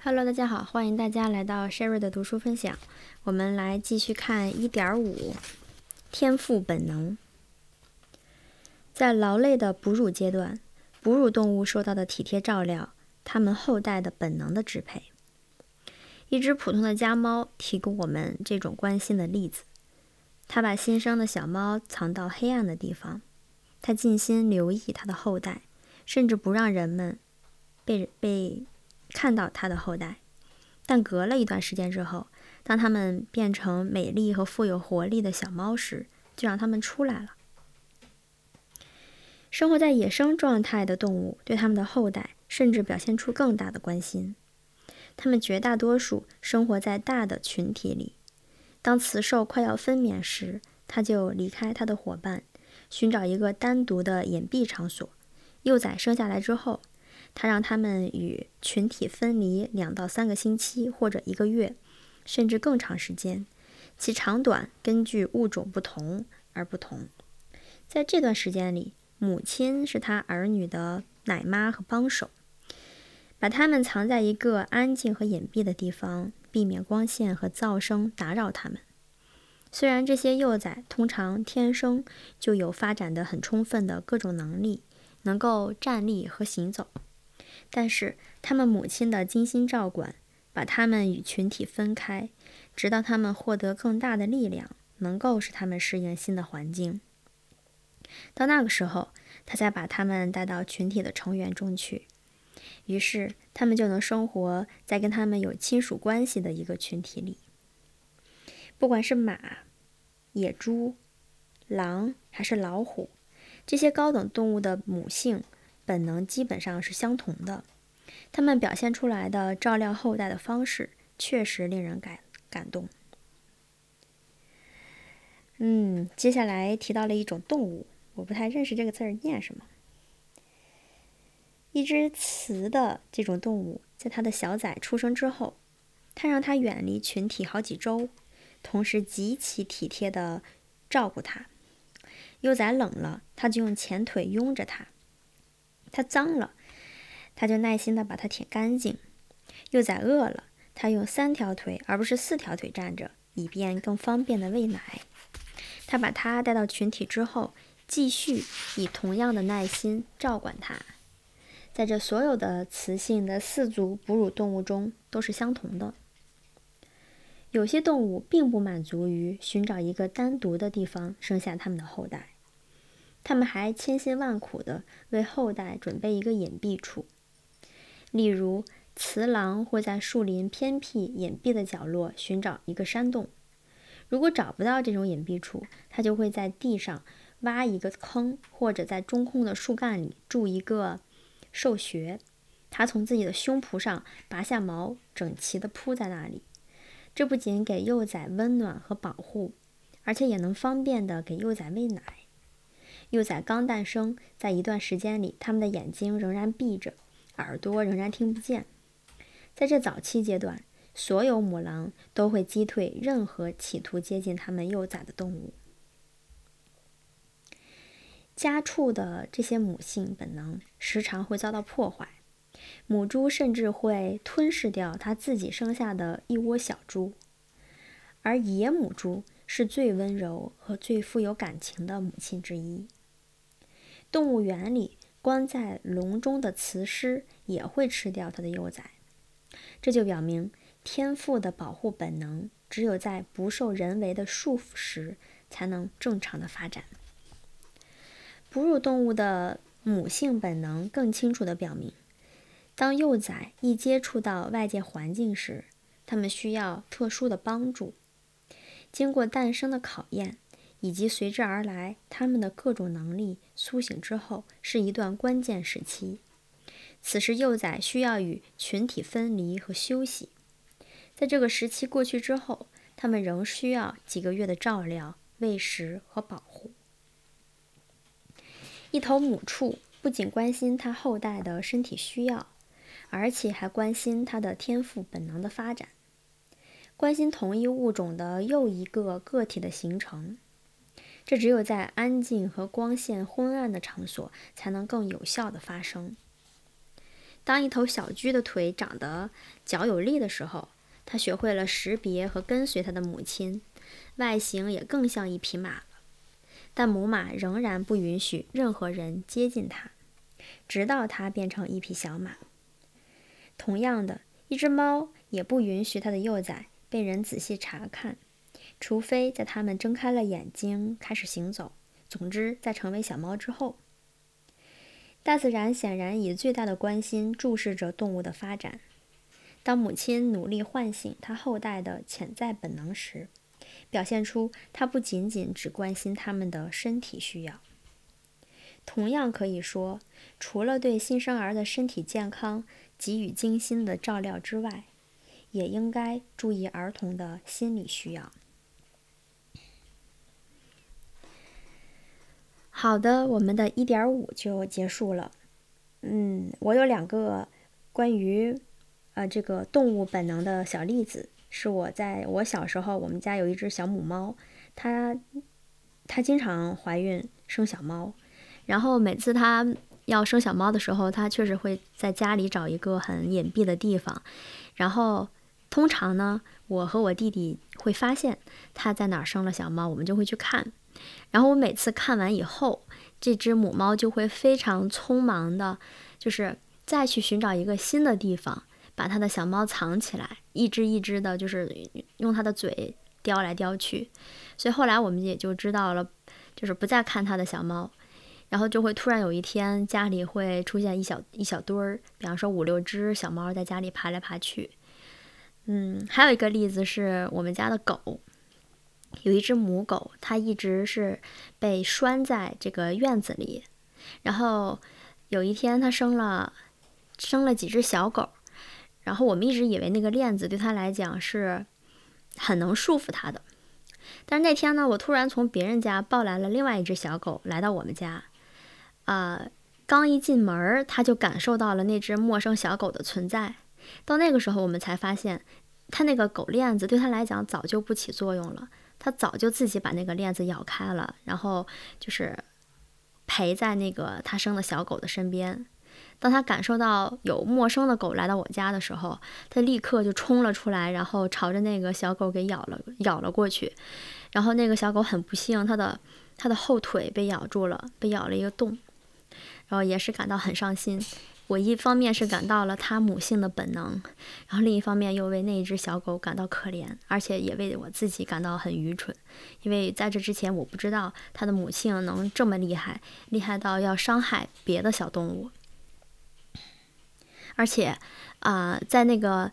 Hello，大家好，欢迎大家来到 Sherry 的读书分享。我们来继续看一点五，天赋本能。在劳累的哺乳阶段，哺乳动物受到的体贴照料，它们后代的本能的支配。一只普通的家猫提供我们这种关心的例子。它把新生的小猫藏到黑暗的地方，它尽心留意它的后代，甚至不让人们被被看到它的后代。但隔了一段时间之后，当它们变成美丽和富有活力的小猫时，就让它们出来了。生活在野生状态的动物对它们的后代甚至表现出更大的关心。它们绝大多数生活在大的群体里。当雌兽快要分娩时，它就离开它的伙伴，寻找一个单独的隐蔽场所。幼崽生下来之后，它让它们与群体分离两到三个星期，或者一个月，甚至更长时间，其长短根据物种不同而不同。在这段时间里，母亲是它儿女的奶妈和帮手，把它们藏在一个安静和隐蔽的地方。避免光线和噪声打扰它们。虽然这些幼崽通常天生就有发展的很充分的各种能力，能够站立和行走，但是他们母亲的精心照管，把他们与群体分开，直到他们获得更大的力量，能够使他们适应新的环境。到那个时候，他才把他们带到群体的成员中去。于是，他们就能生活在跟他们有亲属关系的一个群体里。不管是马、野猪、狼还是老虎，这些高等动物的母性本能基本上是相同的。它们表现出来的照料后代的方式确实令人感感动。嗯，接下来提到了一种动物，我不太认识这个字儿念什么。一只雌的这种动物，在它的小崽出生之后，它让它远离群体好几周，同时极其体贴的照顾它。幼崽冷了，它就用前腿拥着它；它脏了，它就耐心地把它舔干净。幼崽饿了，它用三条腿而不是四条腿站着，以便更方便地喂奶。它把它带到群体之后，继续以同样的耐心照管它。在这所有的雌性的四足哺乳动物中都是相同的。有些动物并不满足于寻找一个单独的地方生下它们的后代，他们还千辛万苦地为后代准备一个隐蔽处。例如，雌狼会在树林偏僻隐蔽的角落寻找一个山洞，如果找不到这种隐蔽处，它就会在地上挖一个坑，或者在中空的树干里筑一个。兽穴，它从自己的胸脯上拔下毛，整齐地铺在那里。这不仅给幼崽温暖和保护，而且也能方便地给幼崽喂奶。幼崽刚诞生，在一段时间里，它们的眼睛仍然闭着，耳朵仍然听不见。在这早期阶段，所有母狼都会击退任何企图接近它们幼崽的动物。家畜的这些母性本能时常会遭到破坏，母猪甚至会吞噬掉它自己生下的一窝小猪。而野母猪是最温柔和最富有感情的母亲之一。动物园里关在笼中的雌狮也会吃掉它的幼崽，这就表明天赋的保护本能只有在不受人为的束缚时才能正常的发展。哺乳动物的母性本能更清楚地表明，当幼崽一接触到外界环境时，它们需要特殊的帮助。经过诞生的考验，以及随之而来它们的各种能力苏醒之后，是一段关键时期。此时，幼崽需要与群体分离和休息。在这个时期过去之后，它们仍需要几个月的照料、喂食和保护。一头母畜不仅关心它后代的身体需要，而且还关心它的天赋本能的发展，关心同一物种的又一个个体的形成。这只有在安静和光线昏暗的场所才能更有效的发生。当一头小驹的腿长得脚有力的时候，它学会了识别和跟随它的母亲，外形也更像一匹马了。但母马仍然不允许任何人接近它，直到它变成一匹小马。同样的，一只猫也不允许它的幼崽被人仔细查看，除非在它们睁开了眼睛开始行走。总之，在成为小猫之后，大自然显然以最大的关心注视着动物的发展。当母亲努力唤醒它后代的潜在本能时，表现出它不仅仅只关心它们的身体需要。同样可以说，除了对新生儿的身体健康给予精心的照料之外，也应该注意儿童的心理需要。好的，我们的一点五就结束了。嗯，我有两个关于呃这个动物本能的小例子，是我在我小时候，我们家有一只小母猫，它它经常怀孕生小猫，然后每次它要生小猫的时候，它确实会在家里找一个很隐蔽的地方，然后通常呢，我和我弟弟会发现它在哪儿生了小猫，我们就会去看。然后我每次看完以后，这只母猫就会非常匆忙的，就是再去寻找一个新的地方，把它的小猫藏起来，一只一只的，就是用它的嘴叼来叼去。所以后来我们也就知道了，就是不再看它的小猫，然后就会突然有一天家里会出现一小一小堆儿，比方说五六只小猫在家里爬来爬去。嗯，还有一个例子是我们家的狗。有一只母狗，它一直是被拴在这个院子里。然后有一天，它生了生了几只小狗。然后我们一直以为那个链子对它来讲是很能束缚它的。但是那天呢，我突然从别人家抱来了另外一只小狗来到我们家。啊，刚一进门，它就感受到了那只陌生小狗的存在。到那个时候，我们才发现，它那个狗链子对它来讲早就不起作用了。它早就自己把那个链子咬开了，然后就是陪在那个它生的小狗的身边。当它感受到有陌生的狗来到我家的时候，它立刻就冲了出来，然后朝着那个小狗给咬了咬了过去。然后那个小狗很不幸，它的它的后腿被咬住了，被咬了一个洞，然后也是感到很伤心。我一方面是感到了它母性的本能，然后另一方面又为那一只小狗感到可怜，而且也为我自己感到很愚蠢，因为在这之前我不知道它的母性能这么厉害，厉害到要伤害别的小动物，而且啊，在那个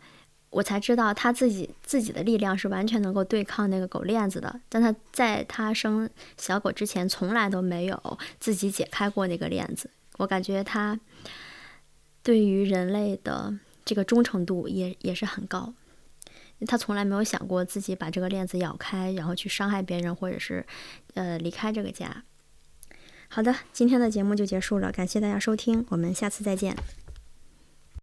我才知道它自己自己的力量是完全能够对抗那个狗链子的，但它在它生小狗之前从来都没有自己解开过那个链子，我感觉他。对于人类的这个忠诚度也也是很高，他从来没有想过自己把这个链子咬开，然后去伤害别人，或者是呃离开这个家。好的，今天的节目就结束了，感谢大家收听，我们下次再见。